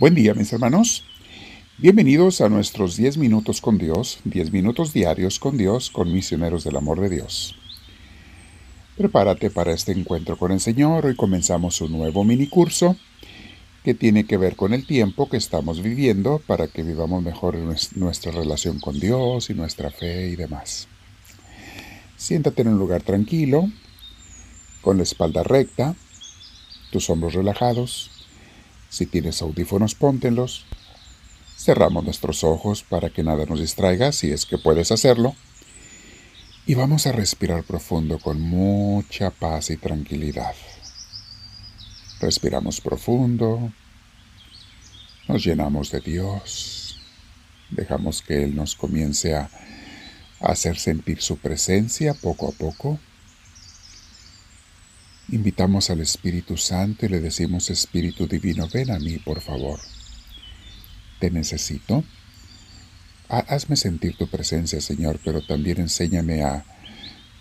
Buen día mis hermanos. Bienvenidos a nuestros 10 minutos con Dios, 10 minutos diarios con Dios, con misioneros del amor de Dios. Prepárate para este encuentro con el Señor. Hoy comenzamos un nuevo mini curso que tiene que ver con el tiempo que estamos viviendo para que vivamos mejor nuestra relación con Dios y nuestra fe y demás. Siéntate en un lugar tranquilo, con la espalda recta, tus hombros relajados si tienes audífonos, póntelos. Cerramos nuestros ojos para que nada nos distraiga, si es que puedes hacerlo. Y vamos a respirar profundo con mucha paz y tranquilidad. Respiramos profundo. Nos llenamos de Dios. Dejamos que Él nos comience a hacer sentir su presencia poco a poco. Invitamos al Espíritu Santo y le decimos, Espíritu Divino, ven a mí, por favor. Te necesito. Hazme sentir tu presencia, Señor, pero también enséñame a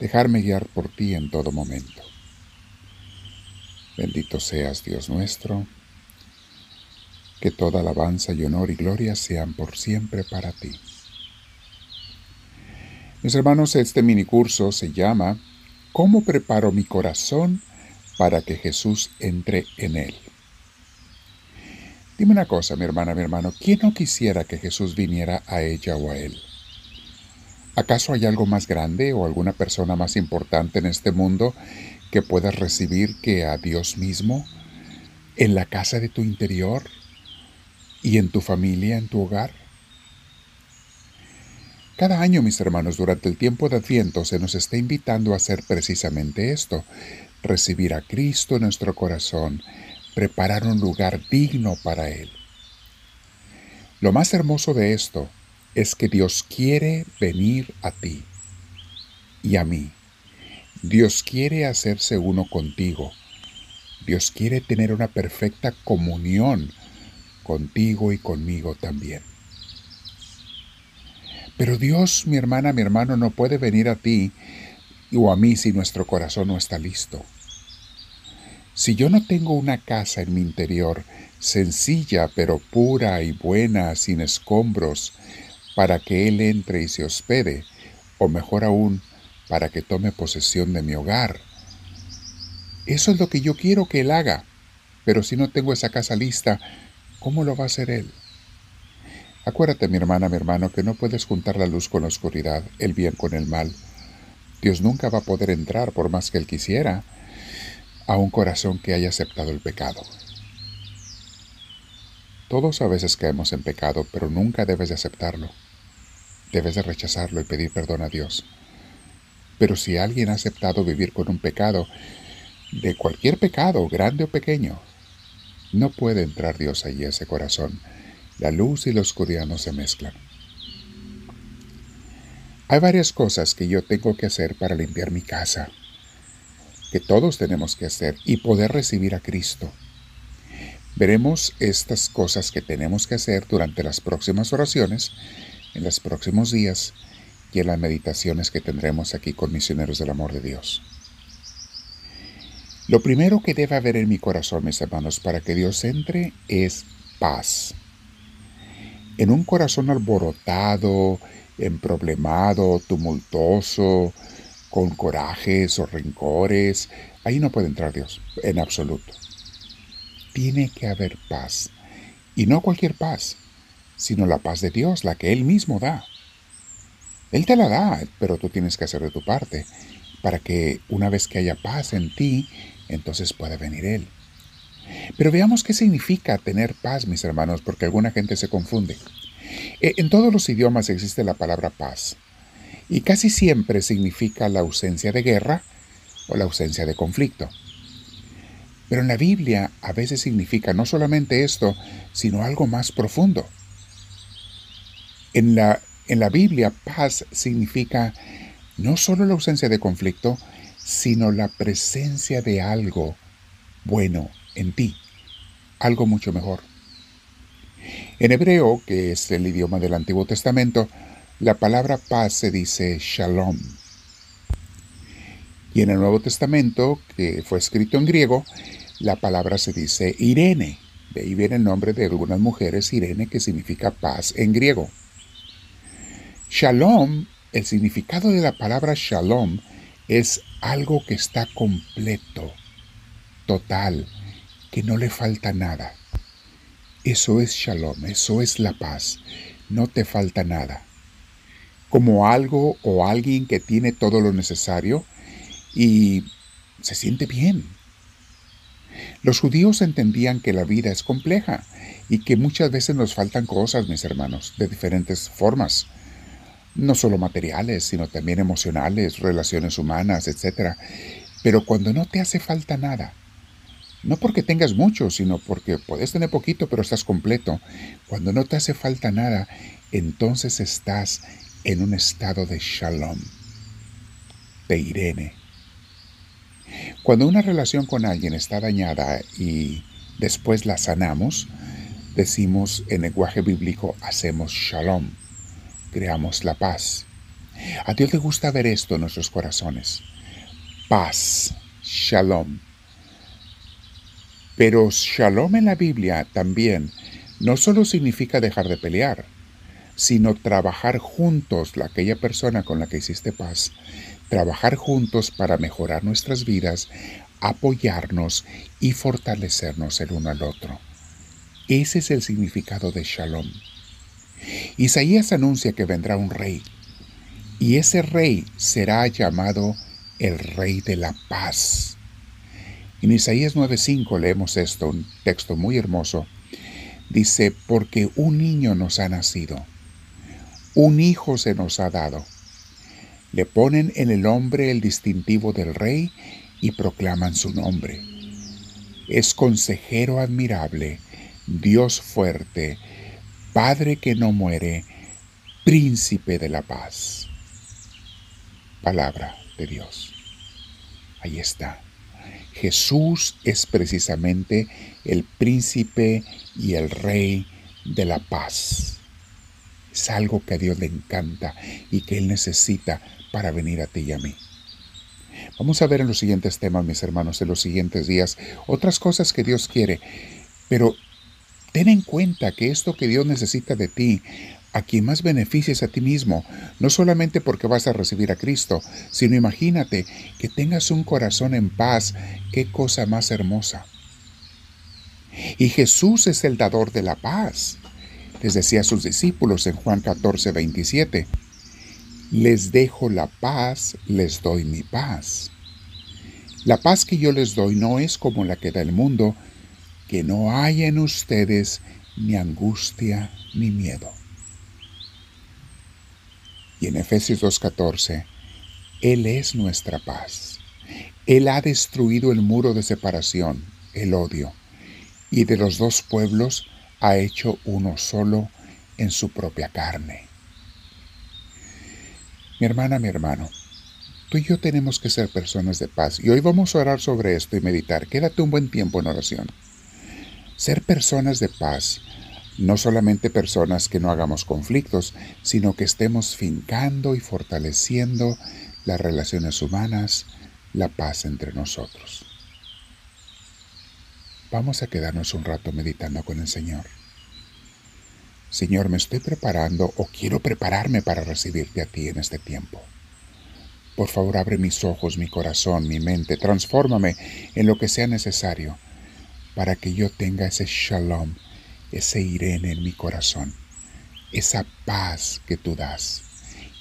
dejarme guiar por ti en todo momento. Bendito seas, Dios nuestro. Que toda alabanza y honor y gloria sean por siempre para ti. Mis hermanos, este minicurso se llama ¿Cómo preparo mi corazón para que Jesús entre en él. Dime una cosa, mi hermana, mi hermano, ¿quién no quisiera que Jesús viniera a ella o a él? ¿Acaso hay algo más grande o alguna persona más importante en este mundo que puedas recibir que a Dios mismo en la casa de tu interior y en tu familia, en tu hogar? Cada año, mis hermanos, durante el tiempo de Adviento se nos está invitando a hacer precisamente esto, recibir a Cristo en nuestro corazón, preparar un lugar digno para Él. Lo más hermoso de esto es que Dios quiere venir a ti y a mí. Dios quiere hacerse uno contigo. Dios quiere tener una perfecta comunión contigo y conmigo también. Pero Dios, mi hermana, mi hermano, no puede venir a ti o a mí si nuestro corazón no está listo. Si yo no tengo una casa en mi interior, sencilla pero pura y buena, sin escombros, para que Él entre y se hospede, o mejor aún, para que tome posesión de mi hogar. Eso es lo que yo quiero que Él haga, pero si no tengo esa casa lista, ¿cómo lo va a hacer Él? Acuérdate, mi hermana, mi hermano, que no puedes juntar la luz con la oscuridad, el bien con el mal. Dios nunca va a poder entrar, por más que Él quisiera, a un corazón que haya aceptado el pecado. Todos a veces caemos en pecado, pero nunca debes de aceptarlo. Debes de rechazarlo y pedir perdón a Dios. Pero si alguien ha aceptado vivir con un pecado, de cualquier pecado, grande o pequeño, no puede entrar Dios allí a ese corazón. La luz y la oscuridad no se mezclan. Hay varias cosas que yo tengo que hacer para limpiar mi casa, que todos tenemos que hacer y poder recibir a Cristo. Veremos estas cosas que tenemos que hacer durante las próximas oraciones, en los próximos días y en las meditaciones que tendremos aquí con misioneros del amor de Dios. Lo primero que debe haber en mi corazón, mis hermanos, para que Dios entre es paz. En un corazón alborotado, emproblemado, tumultuoso, con corajes o rencores. Ahí no puede entrar Dios, en absoluto. Tiene que haber paz. Y no cualquier paz, sino la paz de Dios, la que Él mismo da. Él te la da, pero tú tienes que hacer de tu parte, para que una vez que haya paz en ti, entonces pueda venir Él. Pero veamos qué significa tener paz, mis hermanos, porque alguna gente se confunde. Eh, en todos los idiomas existe la palabra paz y casi siempre significa la ausencia de guerra o la ausencia de conflicto. Pero en la Biblia a veces significa no solamente esto, sino algo más profundo. En la, en la Biblia paz significa no solo la ausencia de conflicto, sino la presencia de algo bueno en ti, algo mucho mejor. En hebreo, que es el idioma del Antiguo Testamento, la palabra paz se dice shalom. Y en el Nuevo Testamento, que fue escrito en griego, la palabra se dice irene, De ahí viene el nombre de algunas mujeres, Irene, que significa paz en griego. Shalom, el significado de la palabra shalom es algo que está completo, total, que no le falta nada. Eso es shalom, eso es la paz, no te falta nada. Como algo o alguien que tiene todo lo necesario y se siente bien. Los judíos entendían que la vida es compleja y que muchas veces nos faltan cosas, mis hermanos, de diferentes formas no solo materiales, sino también emocionales, relaciones humanas, etc. Pero cuando no te hace falta nada, no porque tengas mucho, sino porque puedes tener poquito, pero estás completo, cuando no te hace falta nada, entonces estás en un estado de shalom, de Irene. Cuando una relación con alguien está dañada y después la sanamos, decimos en lenguaje bíblico, hacemos shalom creamos la paz. A Dios le gusta ver esto en nuestros corazones. Paz, shalom. Pero shalom en la Biblia también no solo significa dejar de pelear, sino trabajar juntos, la aquella persona con la que hiciste paz, trabajar juntos para mejorar nuestras vidas, apoyarnos y fortalecernos el uno al otro. Ese es el significado de shalom. Isaías anuncia que vendrá un rey, y ese rey será llamado el Rey de la Paz. En Isaías 9:5 leemos esto, un texto muy hermoso. Dice, porque un niño nos ha nacido, un hijo se nos ha dado. Le ponen en el hombre el distintivo del rey y proclaman su nombre. Es consejero admirable, Dios fuerte, Padre que no muere, príncipe de la paz. Palabra de Dios. Ahí está. Jesús es precisamente el príncipe y el rey de la paz. Es algo que a Dios le encanta y que Él necesita para venir a ti y a mí. Vamos a ver en los siguientes temas, mis hermanos, en los siguientes días, otras cosas que Dios quiere, pero Ten en cuenta que esto que Dios necesita de ti, a quien más beneficies a ti mismo, no solamente porque vas a recibir a Cristo, sino imagínate que tengas un corazón en paz, qué cosa más hermosa. Y Jesús es el dador de la paz. Les decía a sus discípulos en Juan 14, 27, les dejo la paz, les doy mi paz. La paz que yo les doy no es como la que da el mundo, que no haya en ustedes ni angustia ni miedo. Y en Efesios 2.14, Él es nuestra paz. Él ha destruido el muro de separación, el odio, y de los dos pueblos ha hecho uno solo en su propia carne. Mi hermana, mi hermano, tú y yo tenemos que ser personas de paz y hoy vamos a orar sobre esto y meditar. Quédate un buen tiempo en oración. Ser personas de paz, no solamente personas que no hagamos conflictos, sino que estemos fincando y fortaleciendo las relaciones humanas, la paz entre nosotros. Vamos a quedarnos un rato meditando con el Señor. Señor, me estoy preparando o quiero prepararme para recibirte a ti en este tiempo. Por favor, abre mis ojos, mi corazón, mi mente, transfórmame en lo que sea necesario para que yo tenga ese shalom, ese irene en mi corazón, esa paz que tú das,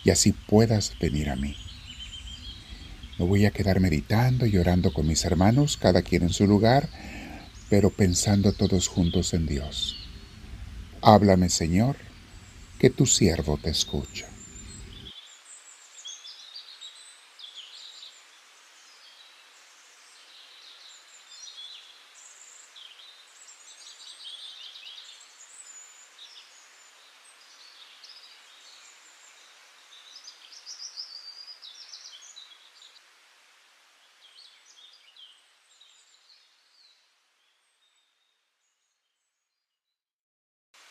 y así puedas venir a mí. Me voy a quedar meditando y orando con mis hermanos, cada quien en su lugar, pero pensando todos juntos en Dios. Háblame, Señor, que tu siervo te escucha.